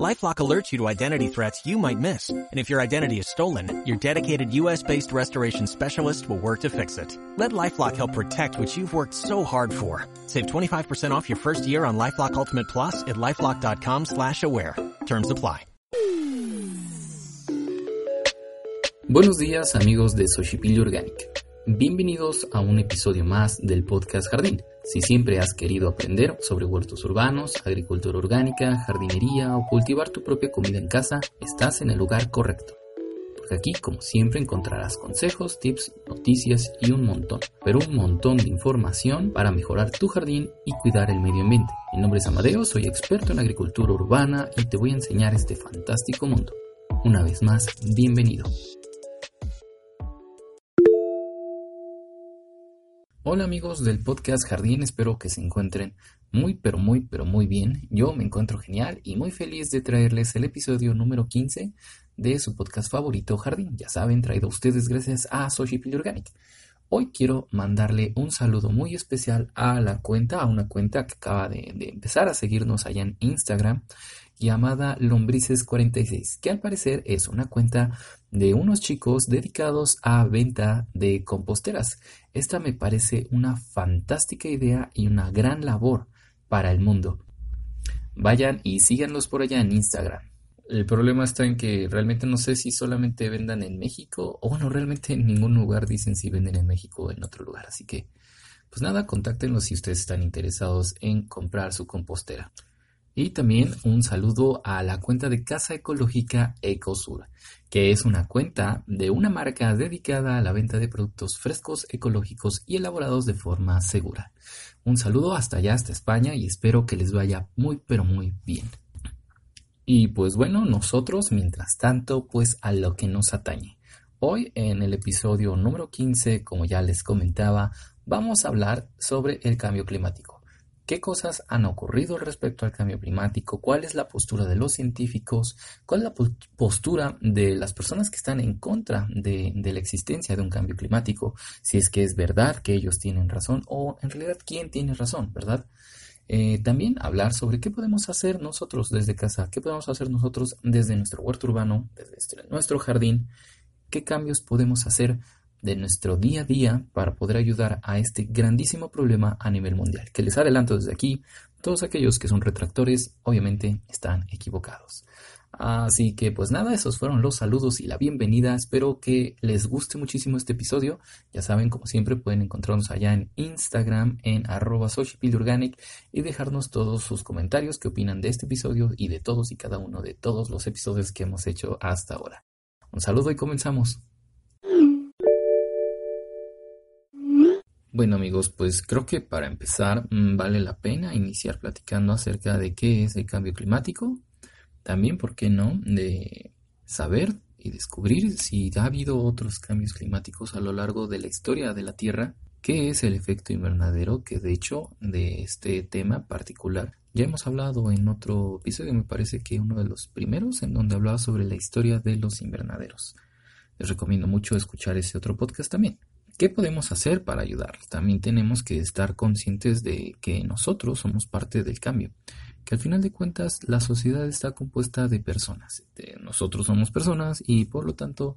LifeLock alerts you to identity threats you might miss. And if your identity is stolen, your dedicated US-based restoration specialist will work to fix it. Let LifeLock help protect what you've worked so hard for. Save 25% off your first year on LifeLock Ultimate Plus at LifeLock.com slash aware. Terms apply. Buenos días amigos de Soshipili Organic. Bienvenidos a un episodio más del podcast Jardín. Si siempre has querido aprender sobre huertos urbanos, agricultura orgánica, jardinería o cultivar tu propia comida en casa, estás en el lugar correcto. Porque aquí, como siempre, encontrarás consejos, tips, noticias y un montón, pero un montón de información para mejorar tu jardín y cuidar el medio ambiente. Mi nombre es Amadeo, soy experto en agricultura urbana y te voy a enseñar este fantástico mundo. Una vez más, bienvenido. Hola amigos del podcast Jardín, espero que se encuentren muy pero muy pero muy bien. Yo me encuentro genial y muy feliz de traerles el episodio número 15 de su podcast favorito Jardín. Ya saben, traído a ustedes gracias a Soshipili Organic. Hoy quiero mandarle un saludo muy especial a la cuenta, a una cuenta que acaba de empezar a seguirnos allá en Instagram llamada Lombrices46, que al parecer es una cuenta de unos chicos dedicados a venta de composteras. Esta me parece una fantástica idea y una gran labor para el mundo. Vayan y síganlos por allá en Instagram. El problema está en que realmente no sé si solamente vendan en México o bueno, realmente en ningún lugar dicen si venden en México o en otro lugar. Así que, pues nada, contáctenlos si ustedes están interesados en comprar su compostera. Y también un saludo a la cuenta de Casa Ecológica Ecosur, que es una cuenta de una marca dedicada a la venta de productos frescos, ecológicos y elaborados de forma segura. Un saludo hasta allá, hasta España, y espero que les vaya muy, pero muy bien. Y pues bueno, nosotros, mientras tanto, pues a lo que nos atañe. Hoy, en el episodio número 15, como ya les comentaba, vamos a hablar sobre el cambio climático qué cosas han ocurrido respecto al cambio climático, cuál es la postura de los científicos, cuál es la postura de las personas que están en contra de, la existencia de un cambio climático, si es que es verdad que ellos tienen razón o en realidad quién tiene razón, ¿verdad? Eh, también hablar sobre qué podemos hacer nosotros desde casa, qué podemos hacer nosotros desde nuestro huerto urbano, desde nuestro jardín, qué cambios podemos hacer de nuestro día a día para poder ayudar a este grandísimo problema a nivel mundial. Que les adelanto desde aquí, todos aquellos que son retractores obviamente están equivocados. Así que pues nada, esos fueron los saludos y la bienvenida. Espero que les guste muchísimo este episodio. Ya saben, como siempre, pueden encontrarnos allá en Instagram en arroba organic y dejarnos todos sus comentarios que opinan de este episodio y de todos y cada uno de todos los episodios que hemos hecho hasta ahora. Un saludo y comenzamos. Bueno amigos, pues creo que para empezar mm, vale la pena iniciar platicando acerca de qué es el cambio climático. También, ¿por qué no?, de saber y descubrir si ha habido otros cambios climáticos a lo largo de la historia de la Tierra. ¿Qué es el efecto invernadero? Que de hecho de este tema particular ya hemos hablado en otro episodio, me parece que uno de los primeros en donde hablaba sobre la historia de los invernaderos. Les recomiendo mucho escuchar ese otro podcast también. ¿Qué podemos hacer para ayudar? También tenemos que estar conscientes de que nosotros somos parte del cambio, que al final de cuentas la sociedad está compuesta de personas. nosotros somos personas y por lo tanto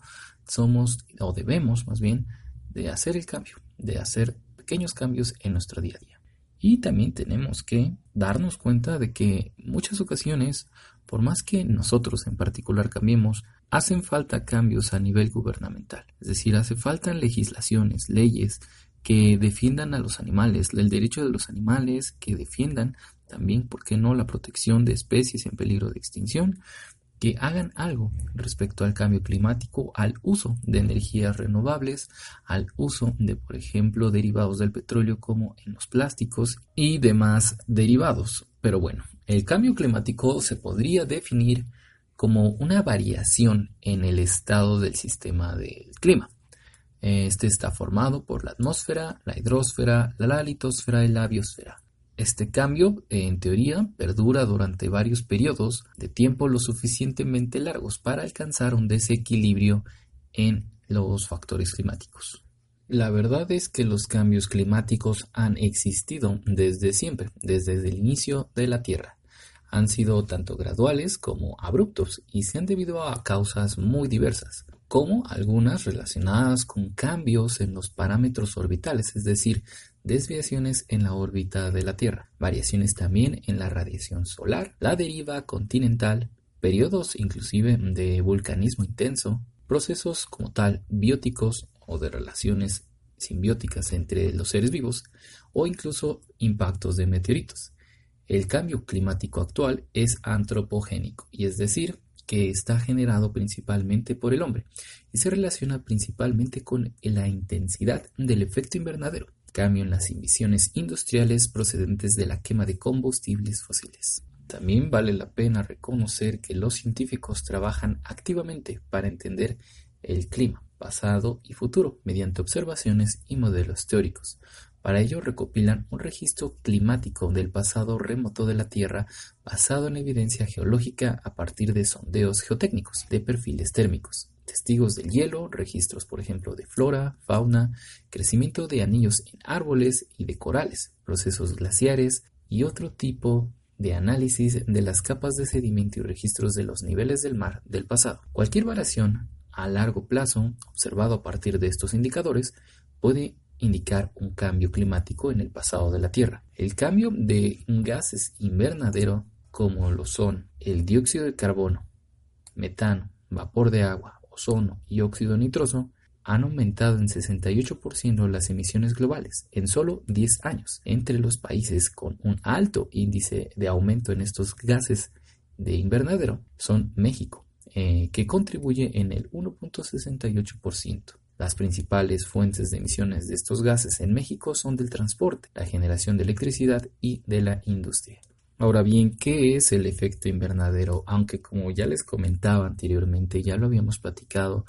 somos o debemos más bien de hacer el cambio, de hacer pequeños cambios en nuestro día a día. Y también tenemos que darnos cuenta de que muchas ocasiones, por más que nosotros en particular cambiemos, hacen falta cambios a nivel gubernamental. Es decir, hace falta legislaciones, leyes que defiendan a los animales, el derecho de los animales, que defiendan también, ¿por qué no?, la protección de especies en peligro de extinción, que hagan algo respecto al cambio climático, al uso de energías renovables, al uso de, por ejemplo, derivados del petróleo como en los plásticos y demás derivados. Pero bueno, el cambio climático se podría definir como una variación en el estado del sistema del clima. Este está formado por la atmósfera, la hidrosfera, la litosfera y la biosfera. Este cambio, en teoría, perdura durante varios periodos de tiempo lo suficientemente largos para alcanzar un desequilibrio en los factores climáticos. La verdad es que los cambios climáticos han existido desde siempre, desde el inicio de la Tierra. Han sido tanto graduales como abruptos y se han debido a causas muy diversas, como algunas relacionadas con cambios en los parámetros orbitales, es decir, desviaciones en la órbita de la Tierra, variaciones también en la radiación solar, la deriva continental, periodos inclusive de vulcanismo intenso, procesos como tal bióticos o de relaciones simbióticas entre los seres vivos o incluso impactos de meteoritos. El cambio climático actual es antropogénico y es decir, que está generado principalmente por el hombre y se relaciona principalmente con la intensidad del efecto invernadero cambio en las emisiones industriales procedentes de la quema de combustibles fósiles. También vale la pena reconocer que los científicos trabajan activamente para entender el clima pasado y futuro mediante observaciones y modelos teóricos. Para ello recopilan un registro climático del pasado remoto de la Tierra basado en evidencia geológica a partir de sondeos geotécnicos de perfiles térmicos testigos del hielo, registros, por ejemplo, de flora, fauna, crecimiento de anillos en árboles y de corales, procesos glaciares y otro tipo de análisis de las capas de sedimento y registros de los niveles del mar del pasado. Cualquier variación a largo plazo observado a partir de estos indicadores puede indicar un cambio climático en el pasado de la Tierra. El cambio de gases invernadero como lo son el dióxido de carbono, metano, vapor de agua, ozono y óxido nitroso han aumentado en 68% las emisiones globales en solo 10 años. Entre los países con un alto índice de aumento en estos gases de invernadero son México, eh, que contribuye en el 1.68%. Las principales fuentes de emisiones de estos gases en México son del transporte, la generación de electricidad y de la industria. Ahora bien, ¿qué es el efecto invernadero? Aunque como ya les comentaba anteriormente, ya lo habíamos platicado,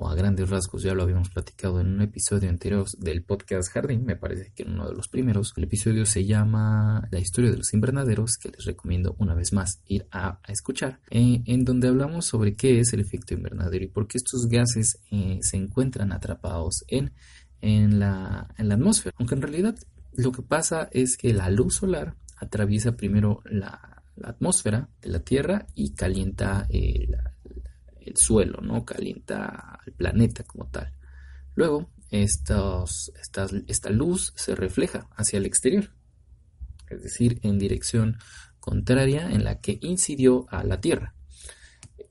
o a grandes rasgos ya lo habíamos platicado en un episodio anterior del podcast Jardín, me parece que en uno de los primeros. El episodio se llama La historia de los invernaderos, que les recomiendo una vez más ir a, escuchar, eh, en donde hablamos sobre qué es el efecto invernadero y por qué estos gases eh, se encuentran atrapados en, en, la, en la atmósfera. Aunque en realidad lo que pasa es que la luz solar atraviesa primero la, atmósfera de la Tierra y calienta el, suelo, ¿no? Calienta el planeta como tal. Luego, estos, esta luz se refleja hacia el exterior, es decir, en dirección contraria en la que incidió a la Tierra.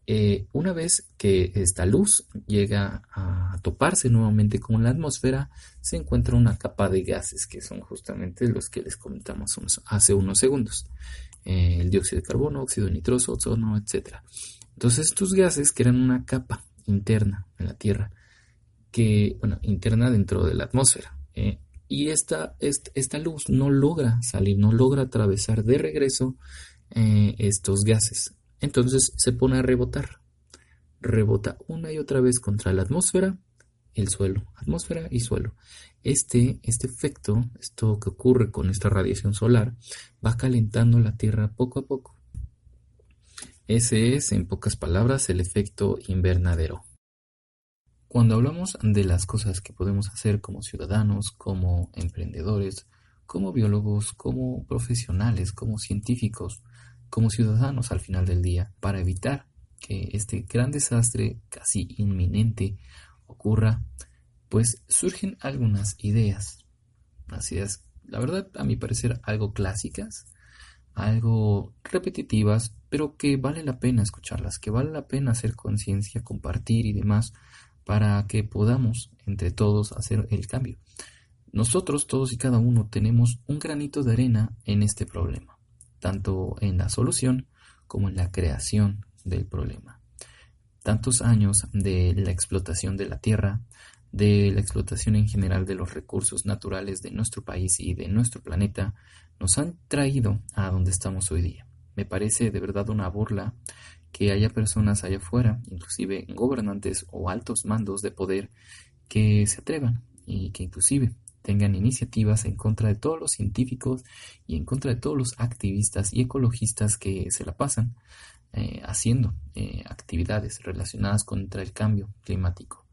Eh, una vez que esta luz llega a toparse nuevamente con la atmósfera, se encuentra una capa de gases que son justamente los que les comentamos hace unos segundos. Eh, el dióxido de carbono, óxido nitroso, ozono, etc. Entonces estos gases crean una capa interna en la Tierra, que, bueno, interna dentro de la atmósfera. Eh, y esta, esta, luz no logra salir, no logra atravesar de regreso estos gases entonces se pone a rebotar. Rebota una y otra vez contra la atmósfera, el suelo, atmósfera y suelo. Este, este efecto, esto que ocurre con esta radiación solar, va calentando la Tierra poco a poco. Ese es, en pocas palabras, el efecto invernadero. Cuando hablamos de las cosas que podemos hacer como ciudadanos, como emprendedores, como biólogos, como profesionales, como científicos, como ciudadanos al final del día para evitar que este gran desastre casi inminente ocurra, pues surgen algunas ideas. Así es, la verdad, a mi parecer, algo clásicas, algo repetitivas, pero que vale la pena escucharlas, que vale la pena hacer conciencia, compartir y demás, para que podamos entre todos hacer el cambio. Nosotros, todos y cada uno, tenemos un granito de arena en este problema tanto en la solución como en la creación del problema. Tantos años de la explotación de la tierra, de la explotación en general de los recursos naturales de nuestro país y de nuestro planeta, nos han traído a donde estamos hoy día. Me parece de verdad una burla que haya personas allá afuera, inclusive gobernantes o altos mandos de poder, que se atrevan y que inclusive tengan iniciativas en contra de todos los científicos y en contra de todos los activistas y ecologistas que se la pasan eh, haciendo eh, actividades relacionadas contra el cambio climático.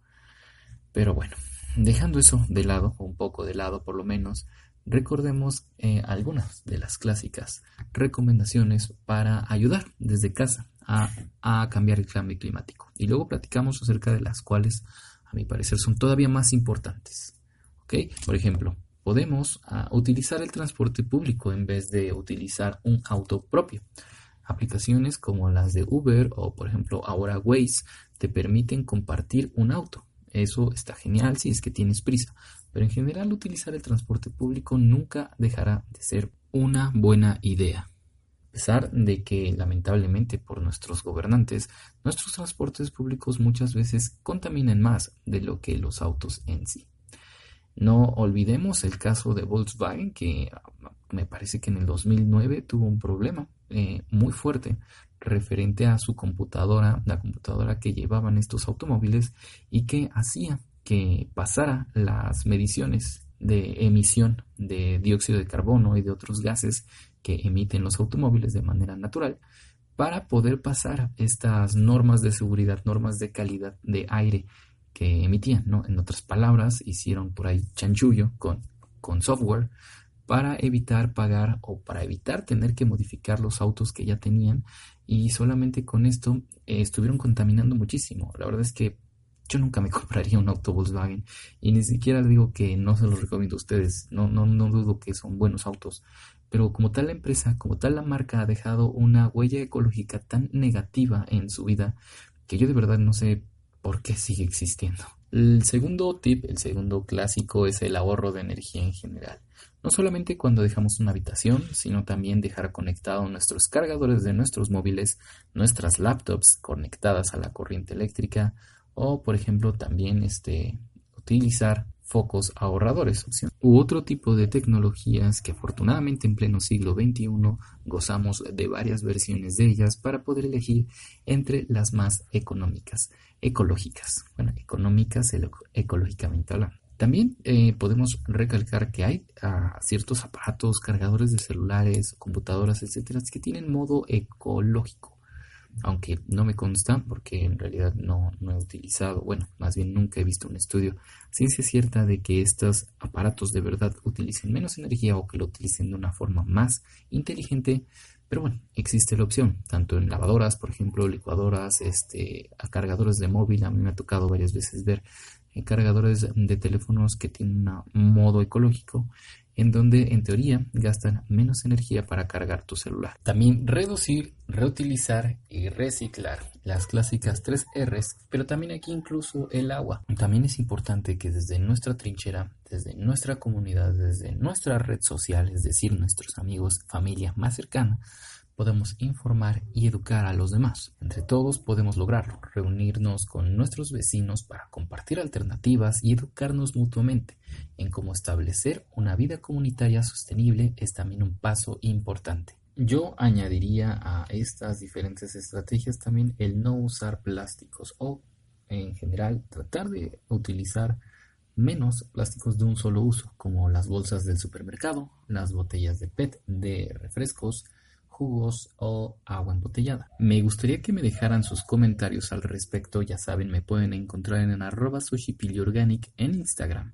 Pero bueno, dejando eso de lado, o un poco de lado por lo menos, recordemos eh, algunas de las clásicas recomendaciones para ayudar desde casa a, cambiar el cambio climático. Y luego platicamos acerca de las cuales, a mi parecer, son todavía más importantes. Por ejemplo, podemos ah, utilizar el transporte público en vez de utilizar un auto propio. Aplicaciones como las de Uber o, por ejemplo, ahora Waze te permiten compartir un auto. Eso está genial si es que tienes prisa, pero en general utilizar el transporte público nunca dejará de ser una buena idea. A pesar de que lamentablemente por nuestros gobernantes, nuestros transportes públicos muchas veces contaminan más de lo que los autos en sí. No olvidemos el caso de Volkswagen, que me parece que en el 2009 tuvo un problema eh, muy fuerte referente a su computadora, la computadora que llevaban estos automóviles y que hacía que pasara las mediciones de emisión de dióxido de carbono y de otros gases que emiten los automóviles de manera natural para poder pasar estas normas de seguridad, normas de calidad de aire que emitían, ¿no? En otras palabras, hicieron por ahí chanchullo con, con software para evitar pagar o para evitar tener que modificar los autos que ya tenían y solamente con esto eh, estuvieron contaminando muchísimo. La verdad es que yo nunca me compraría un auto Volkswagen y ni siquiera digo que no se los recomiendo a ustedes, no, no, no dudo que son buenos autos, pero como tal la empresa, como tal la marca ha dejado una huella ecológica tan negativa en su vida que yo de verdad no sé por qué sigue existiendo. El segundo tip, el segundo clásico es el ahorro de energía en general. No solamente cuando dejamos una habitación, sino también dejar conectados nuestros cargadores de nuestros móviles, nuestras laptops conectadas a la corriente eléctrica o, por ejemplo, también este, utilizar focos ahorradores u otro tipo de tecnologías que afortunadamente en pleno siglo XXI gozamos de varias versiones de ellas para poder elegir entre las más económicas, ecológicas, bueno, económicas ecológicamente hablando. También eh, podemos recalcar que hay ah, ciertos aparatos, cargadores de celulares, computadoras, etcétera, que tienen modo ecológico. Aunque no me consta, porque en realidad no, no he utilizado, bueno, más bien nunca he visto un estudio ciencia cierta de que estos aparatos de verdad utilicen menos energía o que lo utilicen de una forma más inteligente. Pero bueno, existe la opción, tanto en lavadoras, por ejemplo, licuadoras, este, a cargadores de móvil. A mí me ha tocado varias veces ver cargadores de teléfonos que tienen un modo ecológico en donde en teoría gastan menos energía para cargar tu celular. También reducir, reutilizar y reciclar, las clásicas 3 Rs, pero también aquí incluso el agua. También es importante que desde nuestra trinchera, desde nuestra comunidad, desde nuestra red social, es decir, nuestros amigos, familia más cercana, podemos informar y educar a los demás. Entre todos podemos lograrlo, reunirnos con nuestros vecinos para compartir alternativas y educarnos mutuamente en cómo establecer una vida comunitaria sostenible es también un paso importante. Yo añadiría a estas diferentes estrategias también el no usar plásticos o en general tratar de utilizar menos plásticos de un solo uso, como las bolsas del supermercado, las botellas de PET de refrescos, jugos o agua embotellada. Me gustaría que me dejaran sus comentarios al respecto, ya saben, me pueden encontrar en arroba organic en Instagram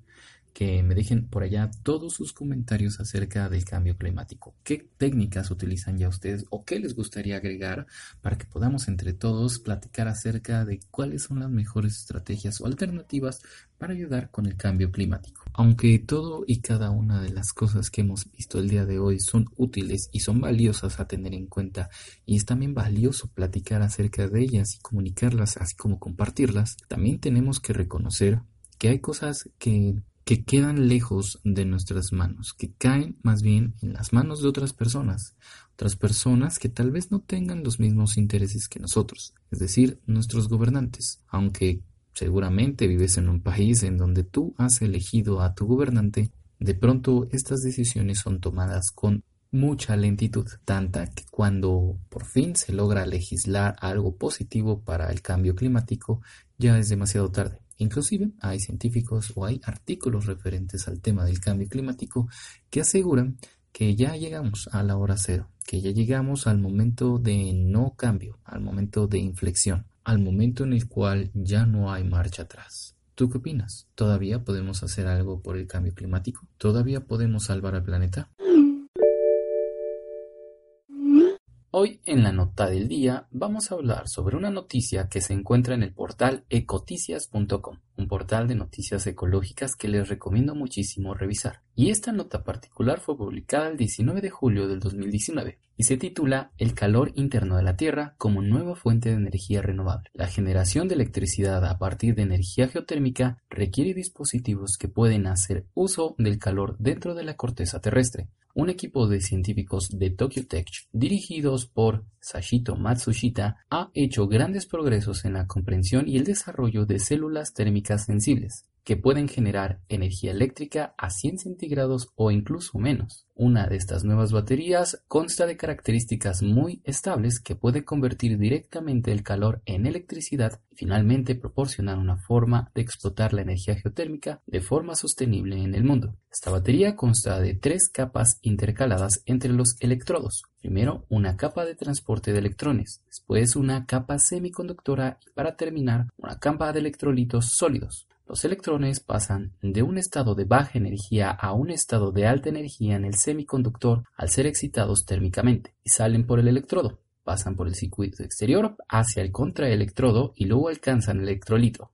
que me dejen por allá todos sus comentarios acerca del cambio climático. ¿Qué técnicas utilizan ya ustedes o qué les gustaría agregar para que podamos entre todos platicar acerca de cuáles son las mejores estrategias o alternativas para ayudar con el cambio climático? Aunque todo y cada una de las cosas que hemos visto el día de hoy son útiles y son valiosas a tener en cuenta y es también valioso platicar acerca de ellas y comunicarlas así como compartirlas, también tenemos que reconocer que hay cosas que que quedan lejos de nuestras manos, que caen más bien en las manos de otras personas, otras personas que tal vez no tengan los mismos intereses que nosotros, es decir, nuestros gobernantes, aunque seguramente vives en un país en donde tú has elegido a tu gobernante, de pronto estas decisiones son tomadas con mucha lentitud, tanta que cuando por fin se logra legislar algo positivo para el cambio climático, ya es demasiado tarde Inclusive hay científicos o hay artículos referentes al tema del cambio climático que aseguran que ya llegamos a la hora cero, que ya llegamos al momento de no cambio, al momento de inflexión, al momento en el cual ya no hay marcha atrás. ¿Tú qué opinas? ¿Todavía podemos hacer algo por el cambio climático? ¿Todavía podemos salvar al planeta? Hoy en la nota del día vamos a hablar sobre una noticia que se encuentra en el portal ecoticias.com, un portal de noticias ecológicas que les recomiendo muchísimo revisar. Y esta nota particular fue publicada el 19 de julio del 2019 y se titula El calor interno de la Tierra como nueva fuente de energía renovable. La generación de electricidad a partir de energía geotérmica requiere dispositivos que pueden hacer uso del calor dentro de la corteza terrestre un equipo de científicos de Tokyo Tech, dirigidos por Sashito Matsushita, ha hecho grandes progresos en la comprensión y el desarrollo de células térmicas sensibles, que pueden generar energía eléctrica a 100 centígrados o incluso menos. Una de estas nuevas baterías consta de características muy estables que puede convertir directamente el calor en electricidad y finalmente proporcionar una forma de explotar la energía geotérmica de forma sostenible en el mundo. Esta batería consta de tres capas intercaladas entre los electrodos. Primero, una capa de transporte de electrones, después una capa semiconductora y para terminar, una capa de electrolitos sólidos. Los electrones pasan de un estado de baja energía a un estado de alta energía en el semiconductor al ser excitados térmicamente y salen por el electrodo. Pasan por el circuito exterior hacia el contraelectrodo y luego alcanzan el electrolito.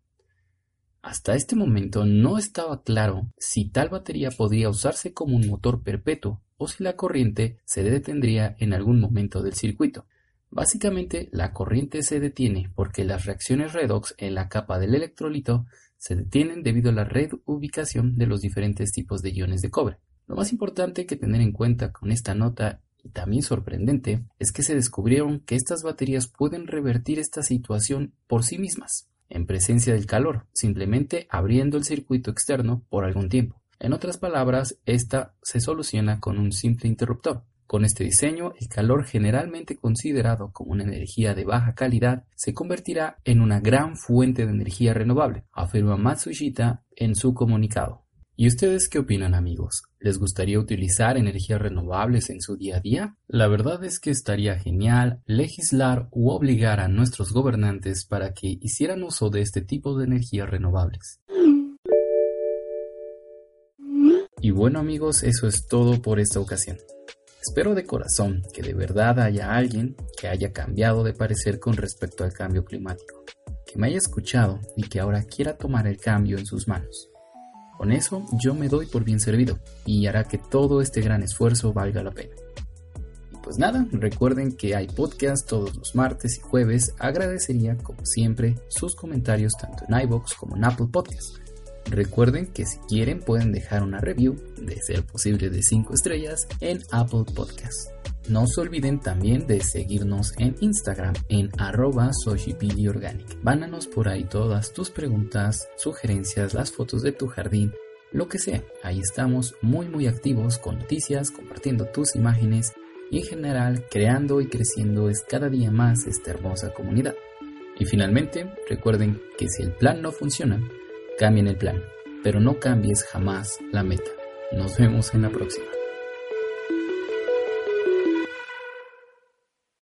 Hasta este momento no estaba claro si tal batería podría usarse como un motor perpetuo o si la corriente se detendría en algún momento del circuito. Básicamente, la corriente se detiene porque las reacciones redox en la capa del electrolito se detienen debido a la reubicación de los diferentes tipos de iones de cobre. Lo más importante que tener en cuenta con esta nota y también sorprendente es que se descubrieron que estas baterías pueden revertir esta situación por sí mismas, en presencia del calor, simplemente abriendo el circuito externo por algún tiempo. En otras palabras, esta se soluciona con un simple interruptor. Con este diseño, el calor generalmente considerado como una energía de baja calidad se convertirá en una gran fuente de energía renovable, afirma Matsushita en su comunicado. ¿Y ustedes qué opinan amigos? ¿Les gustaría utilizar energías renovables en su día a día? La verdad es que estaría genial legislar u obligar a nuestros gobernantes para que hicieran uso de este tipo de energías renovables. Y bueno amigos, eso es todo por esta ocasión. Espero de corazón que de verdad haya alguien que haya cambiado de parecer con respecto al cambio climático, que me haya escuchado y que ahora quiera tomar el cambio en sus manos. Con eso yo me doy por bien servido y hará que todo este gran esfuerzo valga la pena. Y pues nada, recuerden que hay podcast todos los martes y jueves. Agradecería como siempre sus comentarios tanto en iBox como en Apple Podcasts Recuerden que si quieren pueden dejar una review, de ser posible de 5 estrellas, en Apple Podcast. No se olviden también de seguirnos en Instagram en arroba Organic. Por ahí todas tus preguntas, sugerencias, las fotos de tu jardín, lo que sea. Ahí estamos muy muy activos con noticias, compartiendo tus imágenes y en general creando y creciendo es cada día más esta hermosa comunidad. Y finalmente, recuerden que si el plan no funciona, Cambien el plan, pero no cambies jamás la meta. Nos vemos en la próxima.